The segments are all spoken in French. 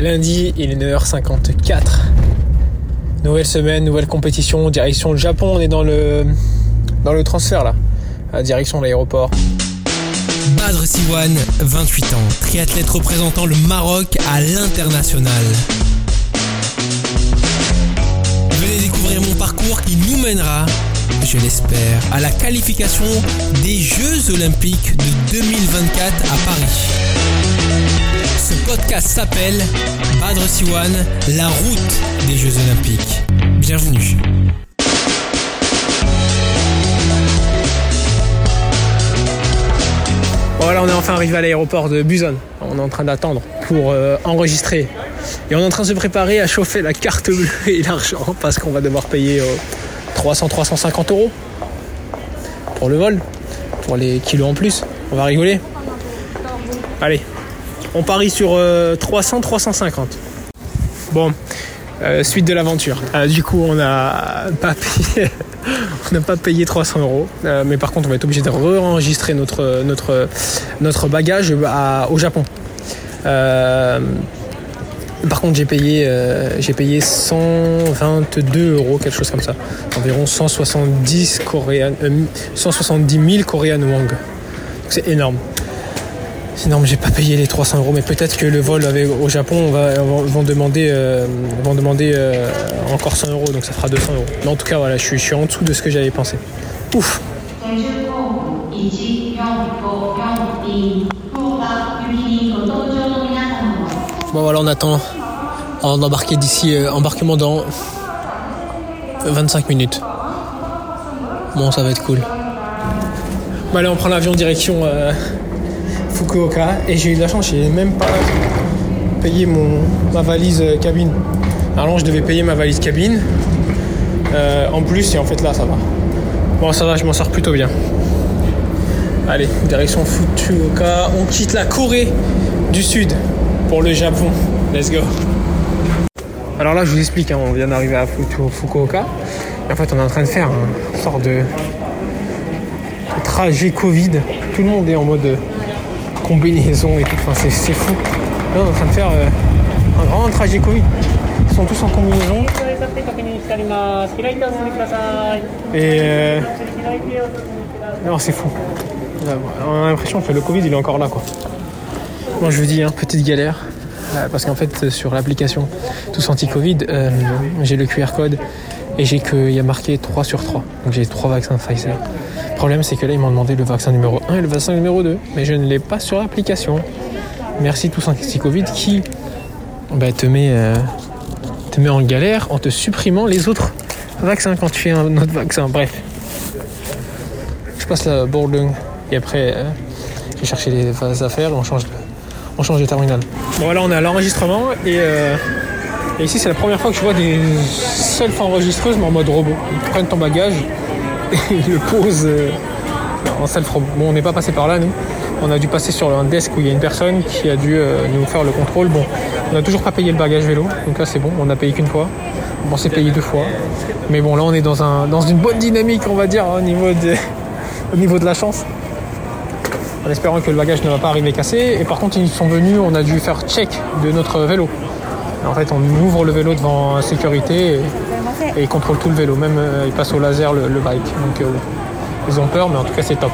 Lundi, il est 9h54. Nouvelle semaine, nouvelle compétition, direction le Japon. On est dans le, dans le transfert là, direction l'aéroport. Badr Siwan, 28 ans, triathlète représentant le Maroc à l'international. Venez découvrir mon parcours qui nous mènera, je l'espère, à la qualification des Jeux Olympiques de 2024 à Paris. Ce podcast s'appelle Badr Siwan, la route des Jeux Olympiques. Bienvenue. Voilà, on est enfin arrivé à l'aéroport de Busan. On est en train d'attendre pour euh, enregistrer. Et on est en train de se préparer à chauffer la carte bleue et l'argent parce qu'on va devoir payer 300-350 euros pour le vol, pour les kilos en plus. On va rigoler. Allez, on parie sur 300-350. Bon, euh, suite de l'aventure. Euh, du coup, on n'a pas payé, pas payé 300 euros, Euh, mais par contre, on va être obligé de re-enregistrer notre notre notre bagage au Japon. Euh, par contre, j'ai payé euh, j'ai payé 122 euros, quelque chose comme ça, environ 170 coréen, euh, 170 000 coréennes. Donc c'est énorme. Sinon, j'ai pas payé les 300 euros, mais peut-être que le vol au Japon va, vont demander, euh, vont demander euh, encore 100 euros, donc ça fera 200 euros. Mais en tout cas, voilà, je suis, en dessous de ce que j'avais pensé. Ouf Bon voilà, on attend on embarquer d'ici, euh, embarquement dans 25 minutes. Bon, ça va être cool. Bon, allez, on prend l'avion direction... Fukuoka et j'ai eu de la chance, j'ai même pas payé mon, ma valise euh, cabine. Normalement, je devais payer ma valise cabine euh, en plus et en fait là, ça va. Bon, ça va, je m'en sors plutôt bien. Allez, direction Fukuoka. On quitte la Corée du Sud pour le Japon. Let's go. Alors là, je vous explique, hein, on vient d'arriver à Fuku- Fukuoka. Et en fait, on est en train de faire un sort de trajet Covid. Tout le monde est en mode euh, combinaison et tout. Enfin, c'est, fou. Là, on est en train de faire euh, un grand trajet Covid. Ils sont tous en combinaison. Et euh, non, c'est fou. On a l'impression que le Covid, il est encore là, quoi. Moi, je vous dis, hein, petite galère. euh, Parce qu'en fait, sur l'application Tous Anti-Covid, j'ai le QR code et j'ai qu'il y a marqué 3 sur 3. Donc j'ai 3 vaccins Pfizer. Le problème, c'est que là, ils m'ont demandé le vaccin numéro 1 et le vaccin numéro 2. Mais je ne l'ai pas sur l'application. Merci Tous Anti-Covid qui bah, te, met, euh, te met en galère en te supprimant les autres vaccins quand tu fais un autre vaccin. Bref. Je passe la boarding et après, euh, je vais chercher les affaires et on change on change de terminal. Bon là on est à l'enregistrement et, euh, et ici c'est la première fois que je vois des self-enregistreuses mais en mode robot. Ils prennent ton bagage ils le posent euh, en self-robot. Bon on n'est pas passé par là nous. On a dû passer sur un desk où il y a une personne qui a dû euh, nous faire le contrôle. Bon, on n'a toujours pas payé le bagage vélo, donc là c'est bon, on a payé qu'une fois. Bon, c'est payé deux fois. Mais bon, là on est dans, un, dans une bonne dynamique, on va dire, au niveau de, au niveau de la chance en espérant que le bagage ne va pas arriver cassé. Et par contre, ils sont venus, on a dû faire check de notre vélo. En fait, on ouvre le vélo devant sécurité et, et ils contrôlent tout le vélo. Même euh, ils passent au laser le, le bike. Donc euh, ils ont peur, mais en tout cas, c'est top.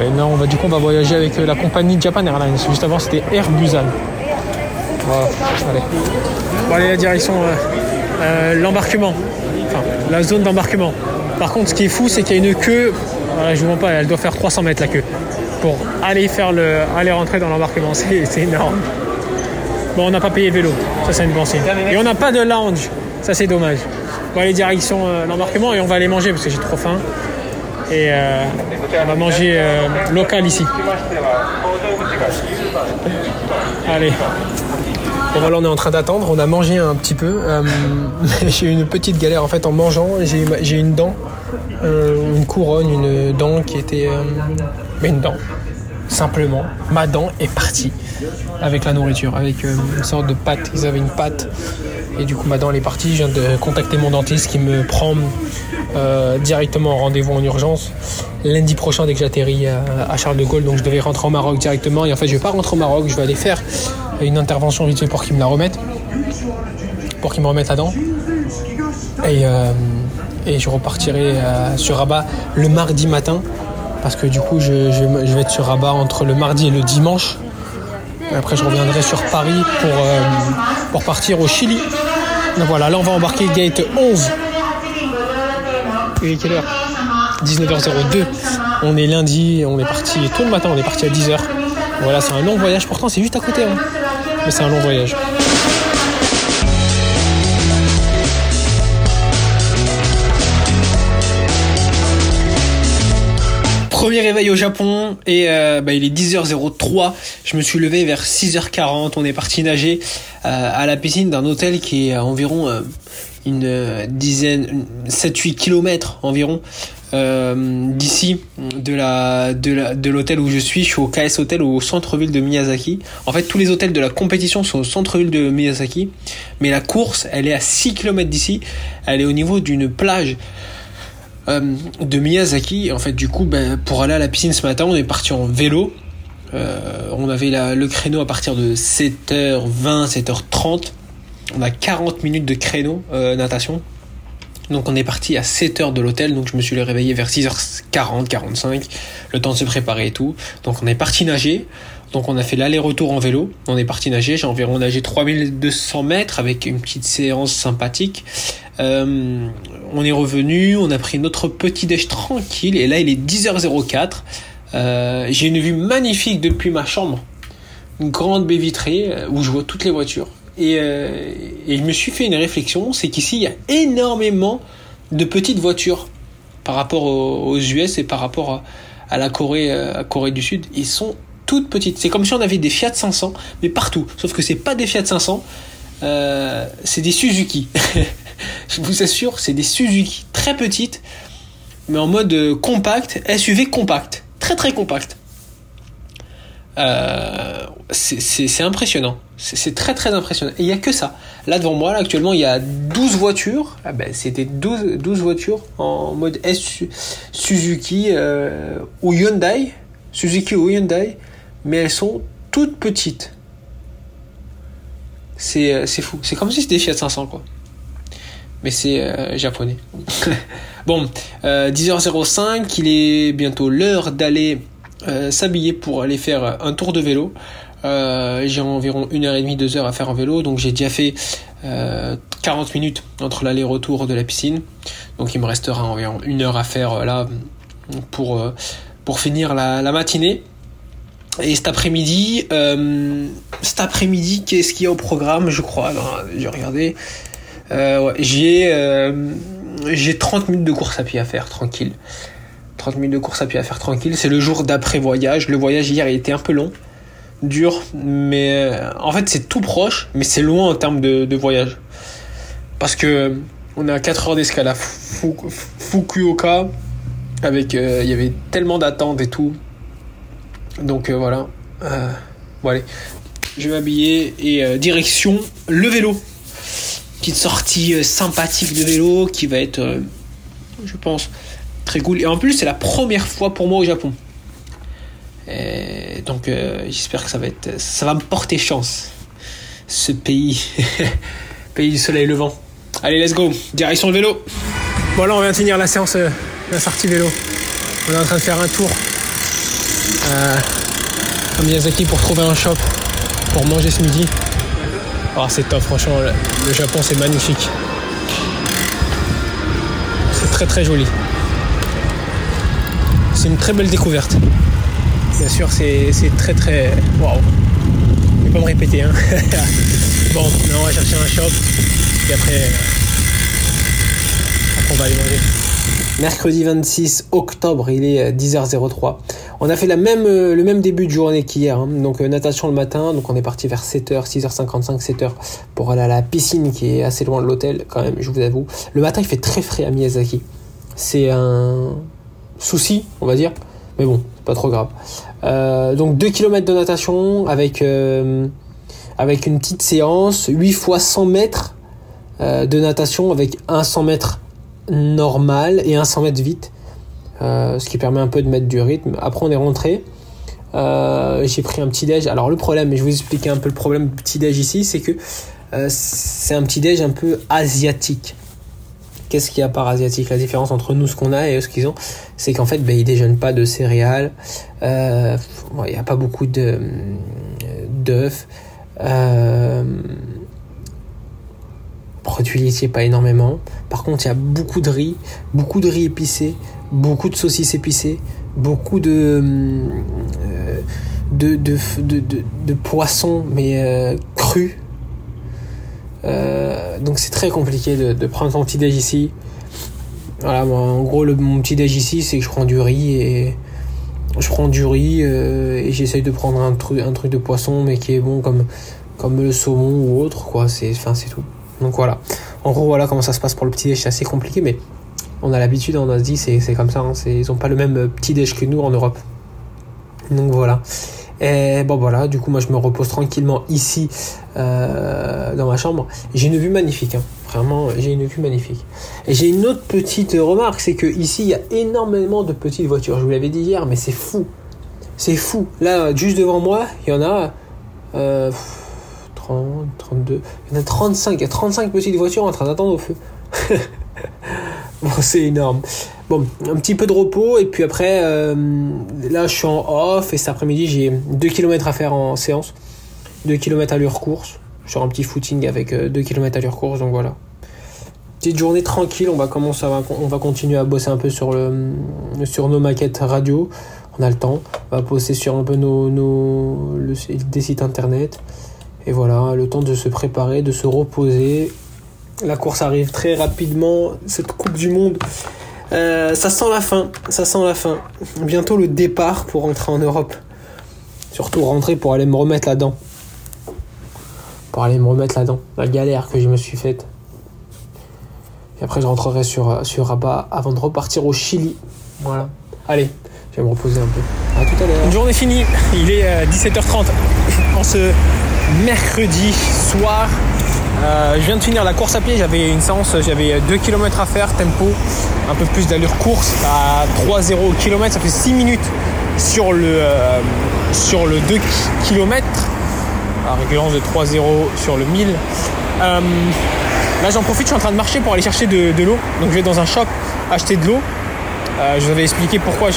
Et non, on va, du coup, on va voyager avec euh, la compagnie Japan Airlines. Juste avant, c'était Air Busan. Voilà, allez. Bon, allez, la direction, euh, euh, l'embarquement. Enfin, la zone d'embarquement. Par contre, ce qui est fou, c'est qu'il y a une queue. Voilà, je vous mens pas, elle doit faire 300 mètres la queue. Pour aller faire le, aller rentrer dans l'embarquement. C'est c'est énorme. Bon, on n'a pas payé le vélo. Ça, c'est une bon signe. Et on n'a pas de lounge. C'est dommage. Bon, allez, direction euh, l'embarquement et on va aller manger parce que j'ai trop faim. Et euh, on va manger euh, local ici. Allez. Voilà, on est en train d'attendre. On a mangé un petit peu. j'ai eu une petite galère en fait en mangeant. J'ai une dent, une couronne, une dent qui était. mais une dent. Simplement, ma dent est partie avec la nourriture, avec une sorte de pâte. Ils avaient une pâte. Et du coup, ma dent elle est partie. Je viens de contacter mon dentiste qui me prend euh, directement en rendez-vous en urgence lundi prochain dès que j'atterris à, Charles de Gaulle. Donc je devais rentrer au Maroc directement. Et en fait, je vais pas rentrer au Maroc. Je vais aller faire une intervention vite fait pour qu'ils me la remettent, pour qu'ils me remettent à dents. Et, euh, et je repartirai euh, sur Rabat le mardi matin, parce que du coup, je- je vais être sur Rabat entre le mardi et le dimanche. Et après, je reviendrai sur Paris pour, euh, pour partir au Chili. Donc voilà, là, on va embarquer gate 11. Il est quelle heure? 19h02. On est lundi, on est parti tôt le matin, on est parti à 10h. Voilà, c'est un long voyage, pourtant c'est juste à côté. hein. Mais c'est un long voyage. Premier réveil au Japon et euh, bah, il est 10h03. Je me suis levé vers 6h40. On est parti nager euh, à la piscine d'un hôtel qui est à environ euh, une euh, dizaine, 7-8 km environ euh, d'ici, de la de la de l'hôtel où je suis. Je suis au KS Hotel au centre-ville de Miyazaki. En fait, tous les hôtels de la compétition sont au centre-ville de Miyazaki, mais la course, elle est à 6 km d'ici. Elle est au niveau d'une plage euh, de Miyazaki. En fait, du coup, ben, pour aller à la piscine ce matin, on est parti en vélo. Euh, on avait le créneau à partir de 7h20, 7h30. On a 40 minutes de créneau euh, natation. Donc on est parti à 7h de l'hôtel, donc je me suis réveillé vers 6h40, 45, le temps de se préparer et tout. Donc on est parti nager, donc on a fait l'aller-retour en vélo, on est parti nager, j'ai environ nagé 3200 mètres avec une petite séance sympathique. Euh, on est revenu, on a pris notre petit déj tranquille, et là il est 10h04. Euh, j'ai une vue magnifique depuis ma chambre, une grande baie vitrée euh, où je vois toutes les voitures. Et, je me suis fait une réflexion, c'est qu'ici il y a énormément de petites voitures par rapport aux, US et par rapport à, la Corée, à Corée du Sud. Ils sont toutes petites. C'est comme si on avait des Fiat 500, mais partout. Sauf que c'est pas des Fiat 500, euh, c'est des Suzuki. je vous assure, c'est des Suzuki très petites, mais en mode euh, compact, SUV compact, très très compact. Euh, c'est- impressionnant. C'est très très impressionnant. Il n'y a que ça. Là devant moi, actuellement, il y a 12 voitures. Ah ben, C'était 12, 12 voitures en mode Suzuki euh, ou Hyundai. Suzuki ou Hyundai. Mais elles sont toutes petites. C'est fou. C'est comme si c'était Fiat 500 quoi. Mais c'est euh, japonais. bon, euh, 10h05, il est bientôt l'heure d'aller euh, s'habiller pour aller faire un tour de vélo. Euh, j'ai environ une heure et demie, deux heures à faire en vélo, donc j'ai déjà fait euh, 40 minutes entre l'aller-retour de la piscine. Donc il me restera environ une heure à faire euh, là pour, euh, pour finir la, matinée. Et cet après-midi, euh, cet après-midi, qu'est-ce qu'il y a au programme? Je crois, alors, j'ai regardé. Euh, j'ai euh, j'ai 30 minutes de course à pied à faire, tranquille. 30 minutes de course à pied à faire tranquille. C'est le jour d'après voyage. Le voyage hier il était un peu long, dur, mais euh, en fait c'est tout proche, mais c'est loin en termes de, de voyage. Parce que on à 4 heures d'escale à Fu- Fukuoka, avec il y avait tellement d'attentes et tout. Donc voilà. Bon allez, je vais m'habiller et direction le vélo. Sortie euh, sympathique de vélo qui va être, euh, je pense, très cool. Et en plus, c'est la première fois pour moi au Japon. Et donc, euh, j'espère que ça va être, ça va me porter chance. Ce pays, pays du soleil levant. Allez, let's go. Direction le vélo. Voilà, on vient de finir la séance, la sortie vélo. On est en train de faire un tour à Miyazaki pour trouver un shop pour manger ce midi. Oh, c'est top, franchement, le, Japon c'est magnifique. C'est très très joli. C'est une très belle découverte. Bien sûr, c'est très très. Waouh! Je vais pas me répéter, hein. bon, on va chercher un shop. Et après, euh, après on va aller manger. Mercredi 26 octobre, il est euh, 10h03. On a fait euh, le même début de journée qu'hier. hein. Donc euh, natation le matin, donc on est parti vers 7h, 6h55, 7h pour aller à la piscine qui est assez loin de l'hôtel quand même, je vous avoue. Le matin il fait très frais à Miyazaki. C'est un souci, on va dire. Mais bon, c'est pas trop grave. Euh, donc 2 km de natation avec, une petite séance, 8 fois 100 mètres de natation avec un 100 mètres normal et un 100 mètres vite. Euh, ce qui permet un peu de mettre du rythme. Après, on est rentré. Euh, j'ai pris un petit déj. Alors le problème, je vais vous expliquer un peu le problème du petit déj ici, c'est que euh, c'est un petit déj un peu asiatique. Qu'est-ce qu'il y a par asiatique? La différence entre nous, ce qu'on a et ce qu'ils ont, c'est qu'en fait, ben, ils déjeunent pas de céréales. Il n'y a pas beaucoup de d'œufs. Produits laitiers, pas énormément. Par contre, il y a beaucoup de riz, beaucoup de riz épicé, beaucoup de saucisses épicées, beaucoup de euh, de, de, de, poissons, mais euh, crus. Euh, donc c'est très compliqué de, prendre son petit déj ici. Voilà, en gros, le, mon petit déj ici, c'est que je prends du riz et je prends du riz euh, et j'essaye de prendre un truc, un truc de poisson, mais qui est bon comme, comme le saumon ou autre, quoi. C'est, enfin, c'est tout. Donc voilà. En gros, voilà comment ça se passe pour le petit déj. C'est assez compliqué, mais on a l'habitude en Asie, c'est, comme ça. Hein. Ils ont pas le même petit déj que nous en Europe. Donc voilà. Et bon voilà, du coup moi je me repose tranquillement ici euh, dans ma chambre. J'ai une vue magnifique, hein. vraiment j'ai une vue magnifique. Et j'ai une autre petite remarque, c'est que ici il y a énormément de petites voitures. Je vous l'avais dit hier, mais c'est fou, c'est fou. Là juste devant moi, il y en a euh, 30, 32, il y en a 35. Il y a 35 petites voitures en train d'attendre au feu. bon c'est énorme. Bon, un petit peu de repos et puis après, euh, là je suis en off et cet après-midi j'ai 2 km à faire en séance. 2 km à l'heure course. Sur un petit footing avec 2 km à l'heure course, donc voilà. Petite journée tranquille, on va commencer on va continuer à bosser un peu sur, le, sur nos maquettes radio. On a le temps. On va bosser sur un peu nos, nos des sites internet. Et voilà, le temps de se préparer, de se reposer. La course arrive très rapidement, cette Coupe du Monde. Euh, ça sent la fin, ça sent la fin. Bientôt le départ pour rentrer en Europe. Surtout rentrer pour aller me remettre là-dedans. Pour aller me remettre là-dedans. La galère que je me suis faite. Et après je rentrerai sur, sur Rabat avant de repartir au Chili. Voilà. Allez, je vais me reposer un peu. À tout à l'heure. Une journée finie. Il est euh, 17h30 en ce mercredi soir. Euh, je viens de finir la course à pied, j'avais une séance, j'avais 2 km à faire, tempo, un peu plus d'allure course à 3-0 km, ça fait 6 minutes sur le, euh, sur le 2 km, à réglance de 3-0 sur le 1000. Euh, là j'en profite, je suis en train de marcher pour aller chercher de, de l'eau, donc je vais dans un shop acheter de l'eau. je vous avais expliqué pourquoi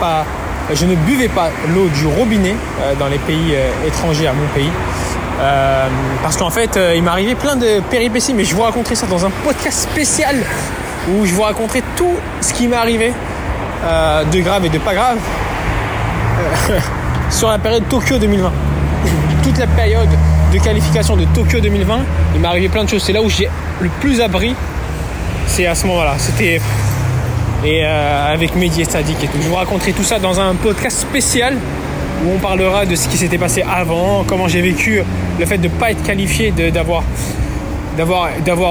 pas, je ne buvais pas l'eau du robinet dans les pays étrangers à mon pays. Euh, parce qu'en fait, euh, il m'est arrivé plein de péripéties, mais je vous raconterai ça dans un podcast spécial où je vous raconterai tout ce qui m'est arrivé euh, de grave et de pas grave sur la période Tokyo 2020. Toute la période de qualification de Tokyo 2020, il m'est arrivé plein de choses. C'est là où j'ai le plus appris. C'est à ce moment-là. C'était et avec Mehdi et Sadik et tout. Je vous raconterai tout ça dans un podcast spécial où on parlera de ce qui s'était passé avant, comment j'ai vécu le fait de ne pas être qualifié, d'avoir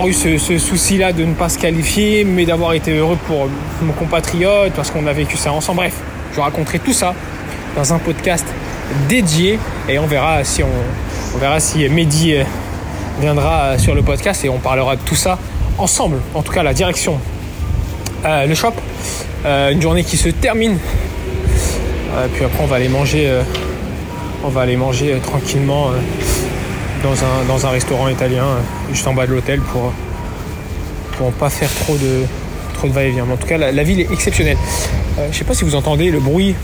eu ce, souci-là de ne pas se qualifier, mais d'avoir été heureux pour mon compatriote parce qu'on a vécu ça ensemble. Bref, je raconterai tout ça dans un podcast dédié et on verra si on, verra si Mehdi viendra sur le podcast et on parlera de tout ça ensemble. En tout cas, la direction, euh, le shop, euh, une journée qui se termine euh, puis après on va aller manger, euh, on va aller manger euh, tranquillement dans, un, dans un restaurant italien juste en bas de l'hôtel pour pour pas faire trop de trop de va-et-vient. Mais en tout cas la, ville est exceptionnelle. je sais pas si vous entendez le bruit.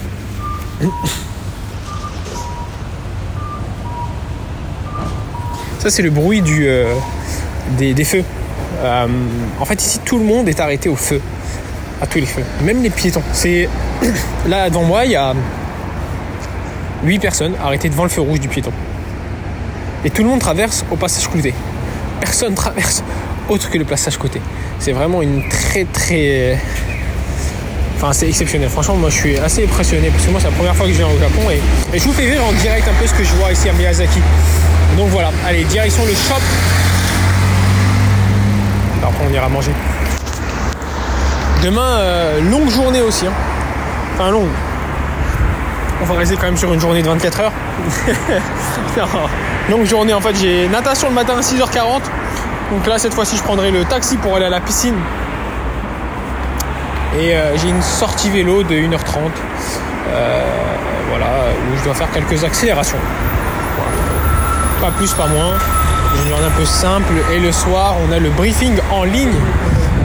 Ça c'est le bruit des, feux. en fait ici tout le monde est arrêté au feu à tous les feux, même les piétons. C'est là devant moi, il y a 8 personnes arrêtées devant le feu rouge du piéton. Et tout le monde traverse au passage côté. Personne traverse autre que le passage côté. C'est vraiment une très très Enfin, c'est exceptionnel. Franchement, moi, je suis assez impressionné parce que moi, c'est la première fois que je viens au Japon et, et, je vous fais vivre en direct un peu ce que je vois ici à Miyazaki. Donc voilà, allez, direction le shop. Après, on ira manger. Demain, euh, longue journée aussi. Hein. Enfin, longue. On va rester quand même sur une journée de 24 heures. longue journée, en fait, j'ai natation le matin à 6h40. Donc là, cette fois-ci, je prendrai le taxi pour aller à la piscine. Et euh, j'ai une sortie vélo de 1h30. Euh, voilà, où je dois faire quelques accélérations. Voilà. Pas plus, pas moins. Une journée un peu simple. Et le soir, on a le briefing en ligne,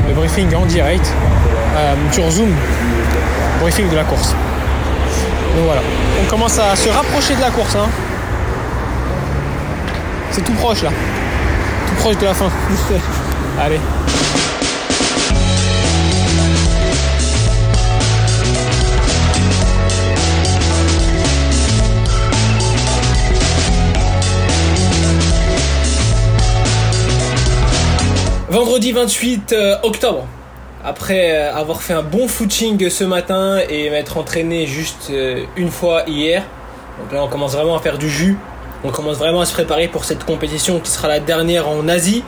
le briefing en direct sur Zoom, briefing de la course. Donc voilà, on commence à se rapprocher de la course. Hein. C'est tout proche là, tout proche de la fin. Allez. Vendredi 28 euh, octobre. Après euh, avoir fait un bon footing ce matin et m'être entraîné juste euh, une fois hier. Donc là on commence vraiment à faire du jus. On commence vraiment à se préparer pour cette compétition qui sera la dernière en Asie.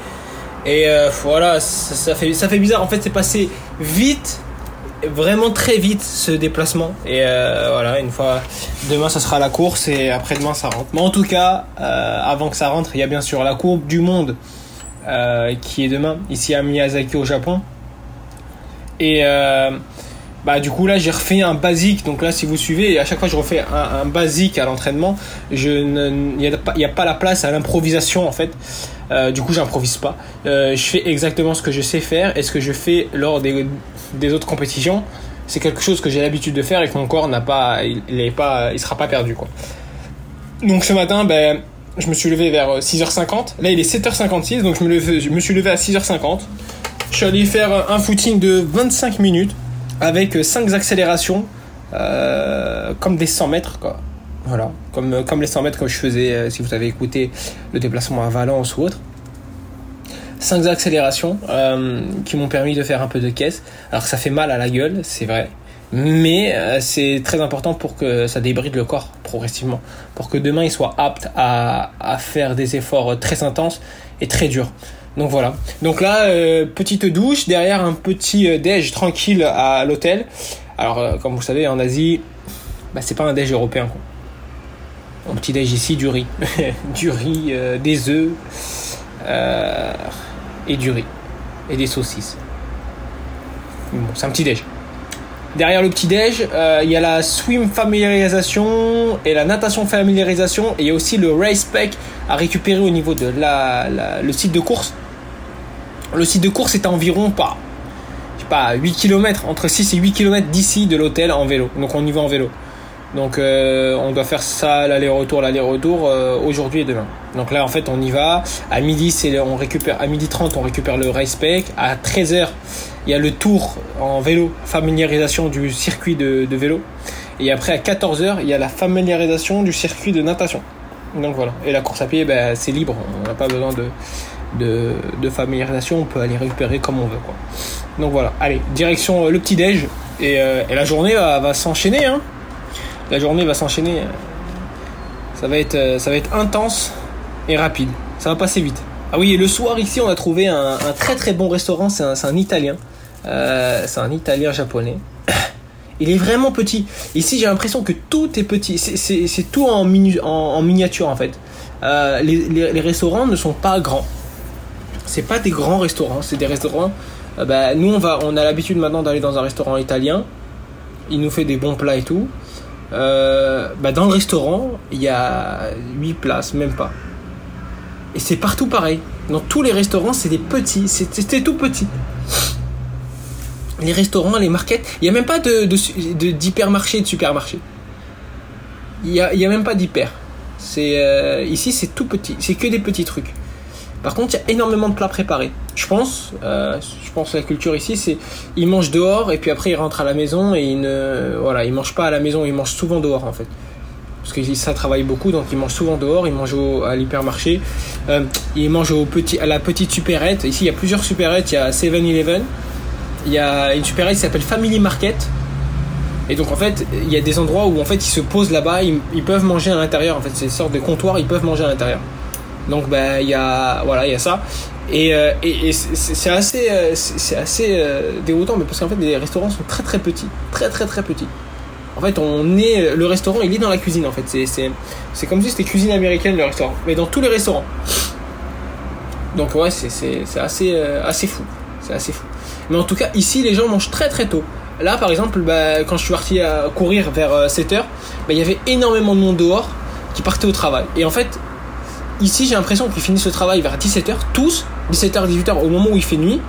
Et voilà, ça, fait, ça fait bizarre. En fait c'est passé vite, vraiment très vite ce déplacement. Et voilà, une fois, demain ça sera la course et après-demain ça rentre. Mais en tout cas, avant que ça rentre, il y a bien sûr la courbe du monde euh, qui est demain, ici à Miyazaki au Japon. Et euh, bah, du coup, là, j'ai refait un basique. Donc là, si vous suivez, à chaque fois je refais un, basique à l'entraînement, il n'y a, a, pas la place à l'improvisation en fait. Euh, du coup, j'improvise pas. je fais exactement ce que je sais faire et ce que je fais lors des, des autres compétitions. C'est quelque chose que j'ai l'habitude de faire et que mon corps n'a pas, il, il, pas, il sera pas perdu quoi. Donc ce matin, ben, je me suis levé vers 6h50. Euh, Là, il est 7h56, donc je me, je me suis levé à 6h50. Je suis allé faire un footing de 25 minutes avec 5 accélérations, euh, comme des 100 mètres, quoi. Voilà, comme, euh, comme les 100 mètres que je faisais si vous avez écouté le déplacement à Valence ou autre. 5 accélérations qui m'ont permis de faire un peu de caisse. Alors ça fait mal à la gueule, c'est vrai mais euh, c'est très important pour que ça débride le corps progressivement, pour que demain il soit apte à, à faire des efforts très intenses et très durs. Donc voilà. Donc là, euh, petite douche, derrière un petit euh, déj tranquille à l'hôtel. Alors comme vous savez, en Asie, bah, c'est pas un déj européen. Quoi. Un petit déj ici, du riz. du riz, des œufs et du riz. Et des saucisses. Bon, c'est un petit déj. Derrière le petit-déj, euh, il y a la swim familiarisation et la natation familiarisation. Et il y a aussi le race pack à récupérer au niveau de la, le site de course. Le site de course est à environ pas, je sais pas, 8 km, entre 6 et 8 km d'ici de l'hôtel en vélo. Donc on y va en vélo. Donc euh, on doit faire ça l'aller-retour, l'aller-retour euh, aujourd'hui et demain. Donc là en fait on y va. À midi on récupère à midi 30 on récupère le race pack. À 13h il y a le tour en vélo, familiarisation du circuit de, vélo. Et après à 14h il y a la familiarisation du circuit de natation. Donc voilà. Et la course à pied ben, c'est libre. On n'a pas besoin de, de, de, familiarisation. On peut aller récupérer comme on veut quoi. Donc voilà. Allez direction euh, le petit déj et, et la journée va, va s'enchaîner. Hein la journée va s'enchaîner. Ça va être, euh, ça va être intense et rapide. Ça va passer vite. Ah oui, et le soir ici, on a trouvé un, très très bon restaurant. C'est un, italien. Euh, c'est un italien japonais. Il est vraiment petit. Ici, j'ai l'impression que tout est petit. C'est tout en, en, miniature en fait. Euh, les, restaurants ne sont pas grands. C'est pas des grands restaurants. C'est des restaurants. bah, nous, on va, on a l'habitude maintenant d'aller dans un restaurant italien. Il nous fait des bons plats et tout. Euh, bah dans le restaurant, il y a 8 places, même pas. Et c'est partout pareil. Dans tous les restaurants, c'est des petits. C'était tout petit. Les restaurants, les markets, il n'y a même pas de, d'hypermarché de, de supermarché. Il n'y a, y a même pas d'hyper. Euh, ici, c'est tout petit. C'est que des petits trucs. Par contre, il y a énormément de plats préparés. Je pense, euh, je pense que la culture ici, c'est ils mangent dehors et puis après ils rentrent à la maison et ils ne, voilà, ils mangent pas à la maison, ils mangent souvent dehors en fait. Parce que ça travaille beaucoup, donc ils mangent souvent dehors, ils mangent à l'hypermarché, euh, ils mangent au petit, à la petite supérette. Ici, il y a plusieurs supérettes, il y a 7-Eleven, il y a une supérette qui s'appelle Family Market. Et donc en fait, il y a des endroits où en fait ils se posent là-bas, ils, ils peuvent manger à l'intérieur. En fait, c'est une sorte de comptoir, ils peuvent manger à l'intérieur. Donc ben il y a voilà il y a ça et, euh, et, c'est assez euh, c'est assez euh, déroutant mais parce qu'en fait les restaurants sont très très petits très très très petits. En fait on est le restaurant il est dans la cuisine en fait c'est c'est comme si c'était cuisine américaine le restaurant mais dans tous les restaurants. Donc ouais c'est c'est assez assez fou c'est assez fou. Mais en tout cas ici les gens mangent très très tôt. Là, par exemple, bah, quand je suis parti à courir vers 7h, bah, il y avait énormément de monde dehors qui partait au travail. Et en fait, ici, j'ai l'impression qu'ils finissent le travail vers 17h, tous, 17h, 18h, au moment où il fait nuit.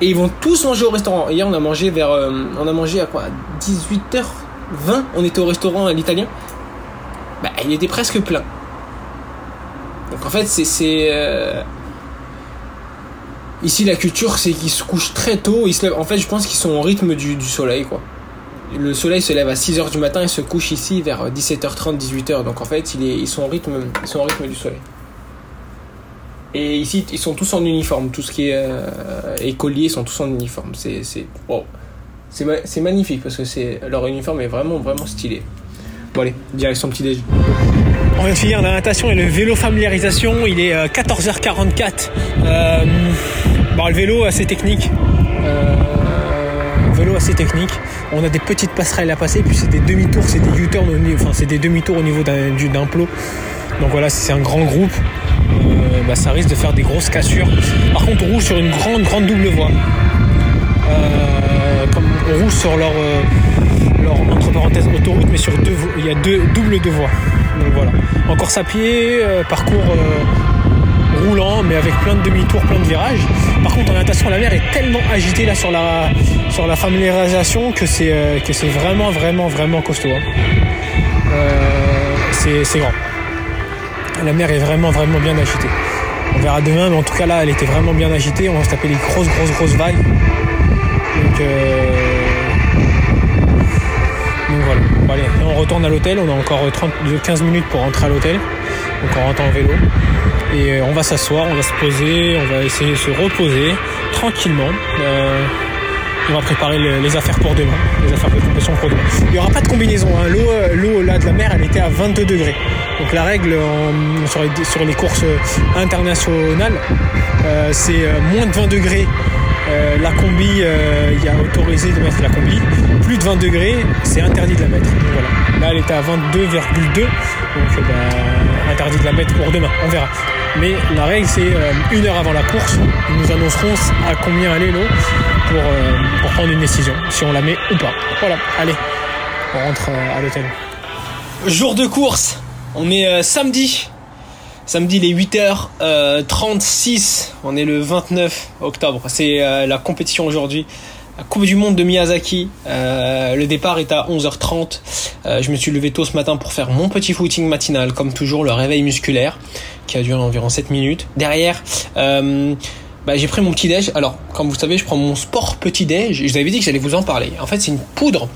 Et ils vont tous manger au restaurant. Hier, on a mangé vers. euh, on a mangé à quoi? 18h20 On était au restaurant à l'italien. Bah, il était presque plein. Donc en fait, c'est. c'est, euh, Ici, la culture, c'est qu'ils se couchent très tôt. Ils se lèvent... En fait, je pense qu'ils sont au rythme du, du soleil, quoi. Le soleil se lève à 6h du matin et se couche ici vers 17h30, 18h. Donc en fait, ils, sont au rythme... ils sont au rythme du soleil. Et ici, ils sont tous en uniforme. Tout ce qui est euh, écoliers sont tous en uniforme. C'est, c'est, c'est magnifique parce que leur uniforme est vraiment, vraiment stylé. Bon, allez, direction petit déj. On vient de finir la natation et le vélo familiarisation. Il est euh, 14h44. Euh, bon, le vélo assez technique. Euh, vélo assez technique. On a des petites passerelles à passer, puis c'est des demi-tours, c'est des U-turns, enfin c'est des demi-tours au niveau d'un, du- d'un plot. Donc voilà, si c'est un grand groupe. euh, bah, ça risque de faire des grosses cassures. Par contre, on roule sur une grande, grande double voie. Euh, comme on roule sur leur, euh, leur entre parenthèses autoroute, mais sur deux, il y a deux double de voies. Donc voilà. En course pied, parcours roulant, mais avec plein de demi-tours, plein de virages. Par contre, en natation, la mer est tellement agitée là sur la sur la familiarisation que c'est euh, que c'est vraiment, vraiment, vraiment costaud. hein. Euh, c'est grand. La mer est vraiment, vraiment bien agitée. On verra demain, mais en tout cas là, elle était vraiment bien agitée. On va se taper les grosses, grosses, grosses vagues. Donc, euh... Donc voilà. Bon, allez, on retourne à l'hôtel. On a encore 30, 15 minutes pour rentrer à l'hôtel. Donc on rentre en vélo. Et euh, on va s'asseoir, on va se poser, on va essayer de se reposer tranquillement. Euh, on va préparer le- les affaires pour demain, les affaires de. Il n'y aura pas de combinaison. hein. L'eau, euh, l'eau là de la mer, elle était à 22 degrés. Donc la règle sur, les, courses internationales, c'est moins de 20 degrés. La combi, il y a autorisé de mettre la combi. Plus de 20 degrés, c'est interdit de la mettre. Là, elle était à 22,2. Donc euh, bah, interdit de la mettre pour demain. On verra. Mais la règle, c'est euh, une heure avant la course, nous annonceront à combien aller l'eau pour, euh, pour prendre une décision, si on la met ou pas. Voilà, allez, on rentre euh, à l'hôtel. Jour de course, on est samedi. Samedi, les 8h36, on est le 29 octobre. C'est la compétition aujourd'hui. La Coupe du Monde de Miyazaki. Euh, le départ est à 11h30. Euh, je me suis levé tôt ce matin pour faire mon petit footing matinal, comme toujours, le réveil musculaire, qui a duré environ 7 minutes. Derrière, euh, bah, j'ai pris mon petit déj. Alors, comme vous savez, je prends mon sport petit déj. Je vous avais dit que j'allais vous en parler. En fait, c'est une poudre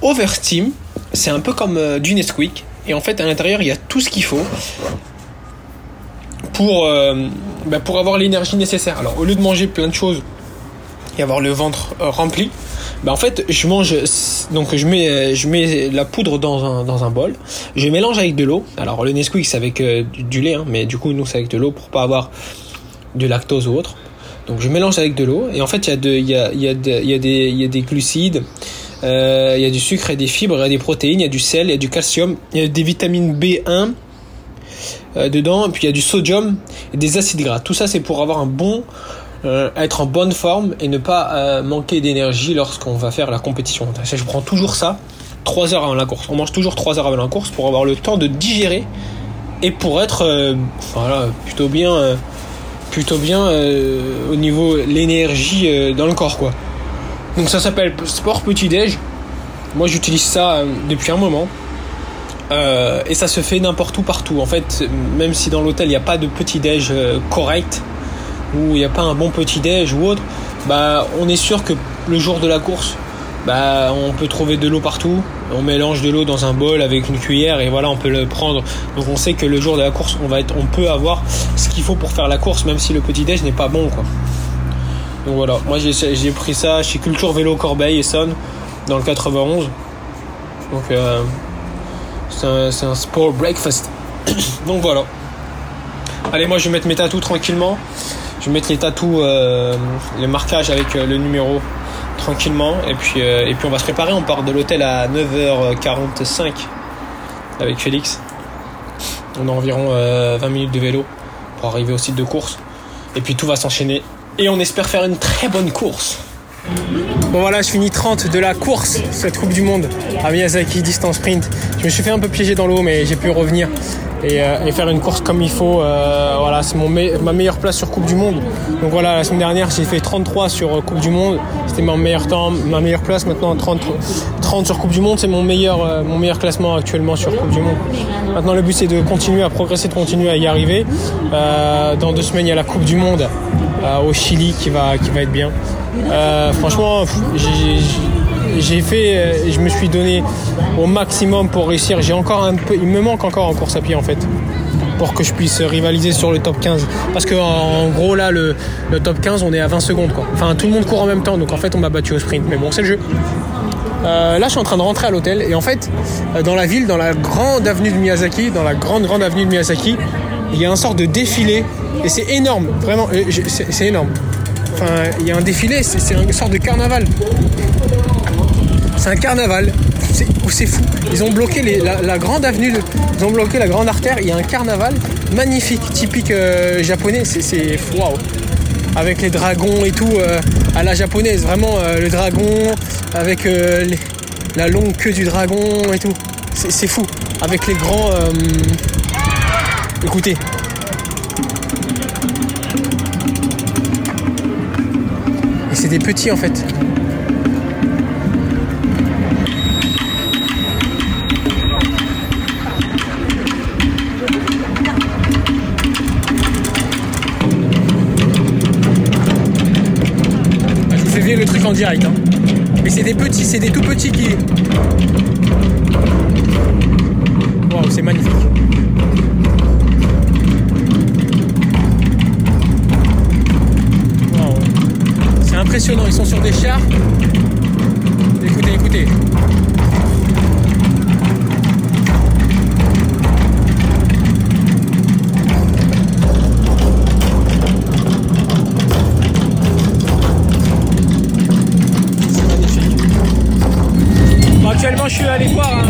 Oversteam. C'est un peu comme du Nesquik. Et en fait, à l'intérieur, il y a tout ce qu'il faut pour, bah, pour avoir l'énergie nécessaire. Alors, au lieu de manger plein de choses avoir le ventre euh, rempli, bah, en fait, je mange. Donc, je mets, euh, je mets la poudre dans un, dans un bol. Je mélange avec de l'eau. Alors, le Nesquik, c'est avec euh, du, lait, hein, mais du coup, nous, c'est avec de l'eau pour pas avoir de lactose ou autre. Donc, je mélange avec de l'eau. Et en fait, il y, a il y, a, il y, a il y, a des- il y a des glucides. euh, Il y a du sucre et des fibres, il y a des protéines, il y a du sel, il y a du calcium, il y a des vitamines B1 euh, dedans, puis il y a du sodium et des acides gras. Tout ça, c'est pour avoir un bon, euh, être en bonne forme et ne pas euh, manquer d'énergie lorsqu'on va faire la compétition. Je prends toujours ça 3 heures avant la course. On mange toujours 3 heures avant la course pour avoir le temps de digérer et pour être euh, voilà, plutôt bien, euh, plutôt bien au niveau l'énergie dans le corps quoi. Donc ça s'appelle sport petit déj. Moi j'utilise ça depuis un moment. Et ça se fait n'importe où partout. En fait, même si dans l'hôtel il n'y a pas de petit déj euh, correct ou il n'y a pas un bon petit déj ou autre, bah on est sûr que le jour de la course, bah on peut trouver de l'eau partout. On mélange de l'eau dans un bol avec une cuillère et voilà on peut le prendre. Donc on sait que le jour de la course, on va être, on peut avoir ce qu'il faut pour faire la course, même si le petit déj n'est pas bon quoi. Donc voilà, moi j'ai pris ça chez Culture Vélo Corbeil et Sonne dans le 91. Donc euh, c'est un, un sport breakfast. Donc voilà. Allez, moi je vais mettre mes tatous tranquillement. Je vais mettre les tatous, euh, les marquages avec euh, le numéro tranquillement. Et puis, euh, et puis on va se préparer. On part de l'hôtel à 9h45 avec Félix. On a environ euh, 20 minutes de vélo pour arriver au site de course. Et puis tout va s'enchaîner. Et on espère faire une très bonne course. Bon voilà, je finis 30 de la course, cette Coupe du Monde à Miyazaki, distance sprint. Je me suis fait un peu piéger dans l'eau, mais j'ai pu revenir et, euh, et faire une course comme il faut. Euh, voilà, c'est ma meilleure place sur Coupe du Monde. Donc voilà, la semaine dernière, j'ai fait 33 sur euh, Coupe du Monde. C'était mon meilleur temps, ma meilleure place. Maintenant, 30, 30 sur Coupe du Monde, c'est mon meilleur, mon meilleur classement actuellement sur Coupe du Monde. Maintenant, le but, c'est de continuer à progresser, de continuer à y arriver. Dans deux semaines, il y a la Coupe du Monde au Chili qui va, qui va être bien. Franchement, j'ai- j'ai- fait, euh, je me suis donné au maximum pour réussir. J'ai encore un peu, il me manque encore en course à pied en fait, pour que je puisse rivaliser sur le top 15. Parce que en gros là, le, top 15, on est à 20 secondes quoi. Enfin, tout le monde court en même temps, donc en fait, on m'a battu au sprint. Mais bon, c'est le jeu. Euh, là, je suis en train de rentrer à l'hôtel et en fait, euh, dans la ville, dans la grande avenue de Miyazaki, dans la grande grande avenue de Miyazaki, il y a un sort de défilé et c'est énorme, vraiment, c'est énorme. Enfin, il y a un défilé, c'est c'est une sorte de carnaval. C'est un carnaval. C'est c'est fou. Ils ont bloqué la, grande avenue, ils ont bloqué la grande artère. Il y a un carnaval magnifique, typique euh, japonais. C'est- waouh. Avec les dragons et tout euh, à la japonaise. Vraiment euh, le dragon avec la longue queue du dragon et tout. C'est fou. Avec les grands. Écoutez. Et c'est des petits en fait. Je vous fais vivre le truc en direct. Hein. Mais c'est des petits, c'est des tout petits qui. Waouh, c'est magnifique. Waouh. C'est impressionnant, ils sont sur des chars. Écoutez, écoutez. Je suis allé voir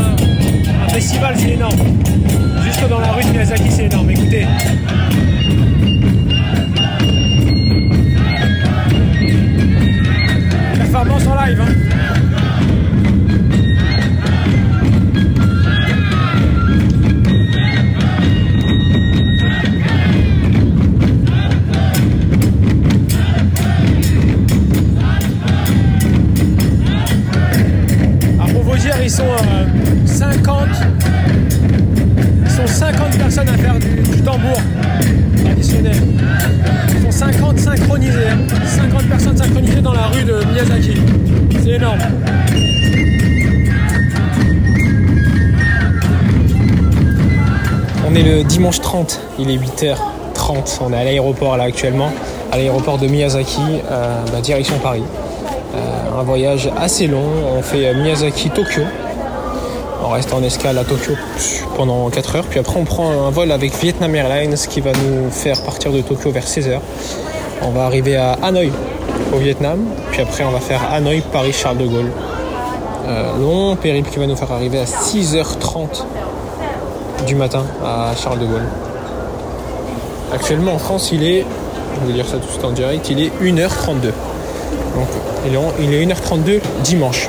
30, il est 8h30. On est à l'aéroport là actuellement, à l'aéroport de Miyazaki, euh, bah, direction Paris. Euh, un voyage assez long. On fait euh, Miyazaki-Tokyo. On reste en escale à Tokyo pendant 4 heures. Puis après, on prend un vol avec Vietnam Airlines qui va nous faire partir de Tokyo vers 16 heures. On va arriver à Hanoï au Vietnam. Puis après, on va faire Hanoï, Paris, Charles de Gaulle. Long périple qui va nous faire arriver à 6h30 du matin à Charles de Gaulle. Actuellement en France, il est, je vais dire ça tout de suite en direct, il est 1h32. Donc il est, en- il est 1h32 dimanche.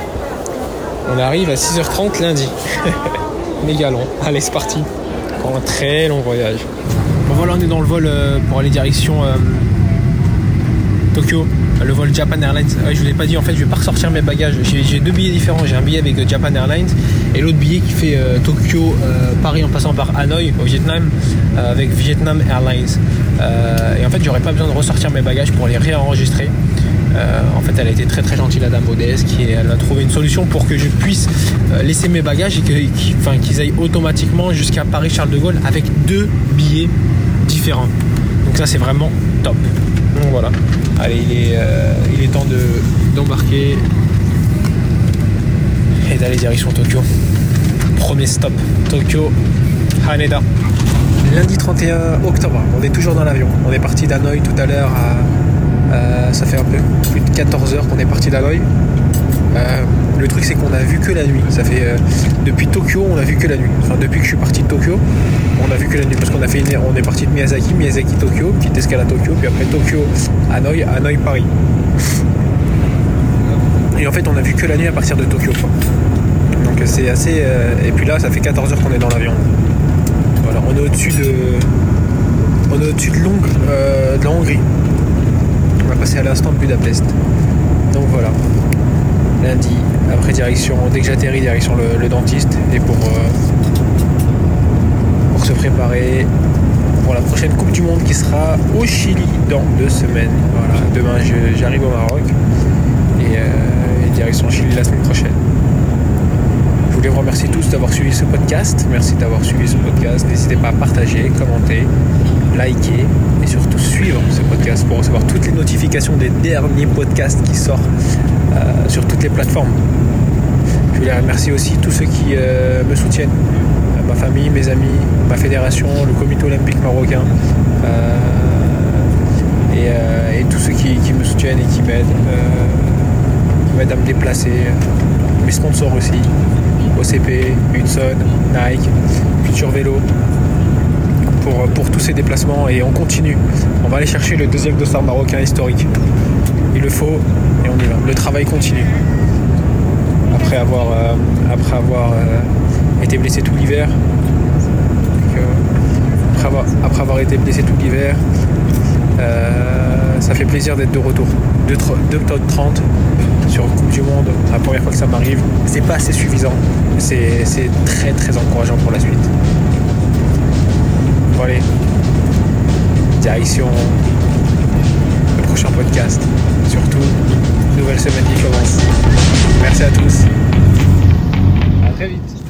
On arrive à 6h30 lundi. Méga long. Allez, c'est parti. Pour un très long voyage. Bon voilà, on est dans le vol euh, pour aller direction euh, Tokyo. Le vol Japan Airlines. Ouais, je vous l'ai pas dit, en fait, je vais pas ressortir mes bagages. J'ai deux billets différents. J'ai un billet avec euh, Japan Airlines et l'autre billet qui fait euh, Tokyo, euh, Paris en passant par Hanoï au Vietnam avec Vietnam Airlines. Et en fait, j'aurais pas besoin de ressortir mes bagages pour les réenregistrer. En fait, elle a été très très gentille, la dame Odès, qui elle a trouvé une solution pour que je puisse laisser mes bagages et qu'ils aillent automatiquement jusqu'à Paris Charles de Gaulle avec deux billets différents. Donc ça, c'est vraiment top. Voilà. Allez, il est, euh, il est temps de- d'embarquer et d'aller direction Tokyo. Premier stop, Tokyo, Haneda. Lundi 31 octobre, on est toujours dans l'avion. On est parti d'Hanoï tout à l'heure euh, ça fait un peu plus de 14 heures qu'on est parti d'Hanoï. Euh, le truc c'est qu'on a vu que la nuit. Ça fait euh, depuis Tokyo on a vu que la nuit. Enfin depuis que je suis parti de Tokyo, on a vu que la nuit parce qu'on a fait on est parti de Miyazaki, Miyazaki Tokyo, petite escale à Tokyo, puis après Tokyo, Hanoï, Hanoï Paris. Et en fait, on a vu que la nuit à partir de Tokyo. quoi. Donc c'est assez. euh, Et puis là, ça fait 14 heures qu'on est dans l'avion. Voilà, on est au-dessus de. On est au-dessus de, de la Hongrie. On va passer à l'instant de Budapest. Donc voilà. Lundi, après direction, dès que j'atterris, direction le, dentiste. Et pour, euh, pour se préparer pour la prochaine Coupe du Monde qui sera au Chili dans deux semaines. Voilà, demain j'arrive au Maroc et, euh, et direction Chili la semaine prochaine. Je voulais vous remercier tous d'avoir suivi ce podcast. Merci d'avoir suivi ce podcast. N'hésitez pas à partager, commenter, liker et surtout suivre ce podcast pour recevoir toutes les notifications des derniers podcasts qui sortent euh, sur toutes les plateformes. Je voulais remercier aussi tous ceux qui euh, me soutiennent, Euh, ma famille, mes amis, ma fédération, le comité olympique marocain et, tous ceux qui, me soutiennent et qui m'aident, qui m'aident à me déplacer, mes sponsors aussi, OCP, Hudson, Nike, Future Vélo, pour, pour tous ces déplacements et on continue. On va aller chercher le deuxième dossard marocain historique. Il le faut et on y va. Le travail continue. Après avoir, euh, après avoir euh, été blessé tout l'hiver, euh, après, avoir, été blessé tout l'hiver, euh, ça fait plaisir d'être de retour. 2 octobre 30 sur Coupe du Monde, la première fois que ça m'arrive, c'est pas assez suffisant. C'est très très encourageant pour la suite. Allez, direction le prochain podcast. Surtout, nouvelle semaine qui commence. Merci à tous. À très vite.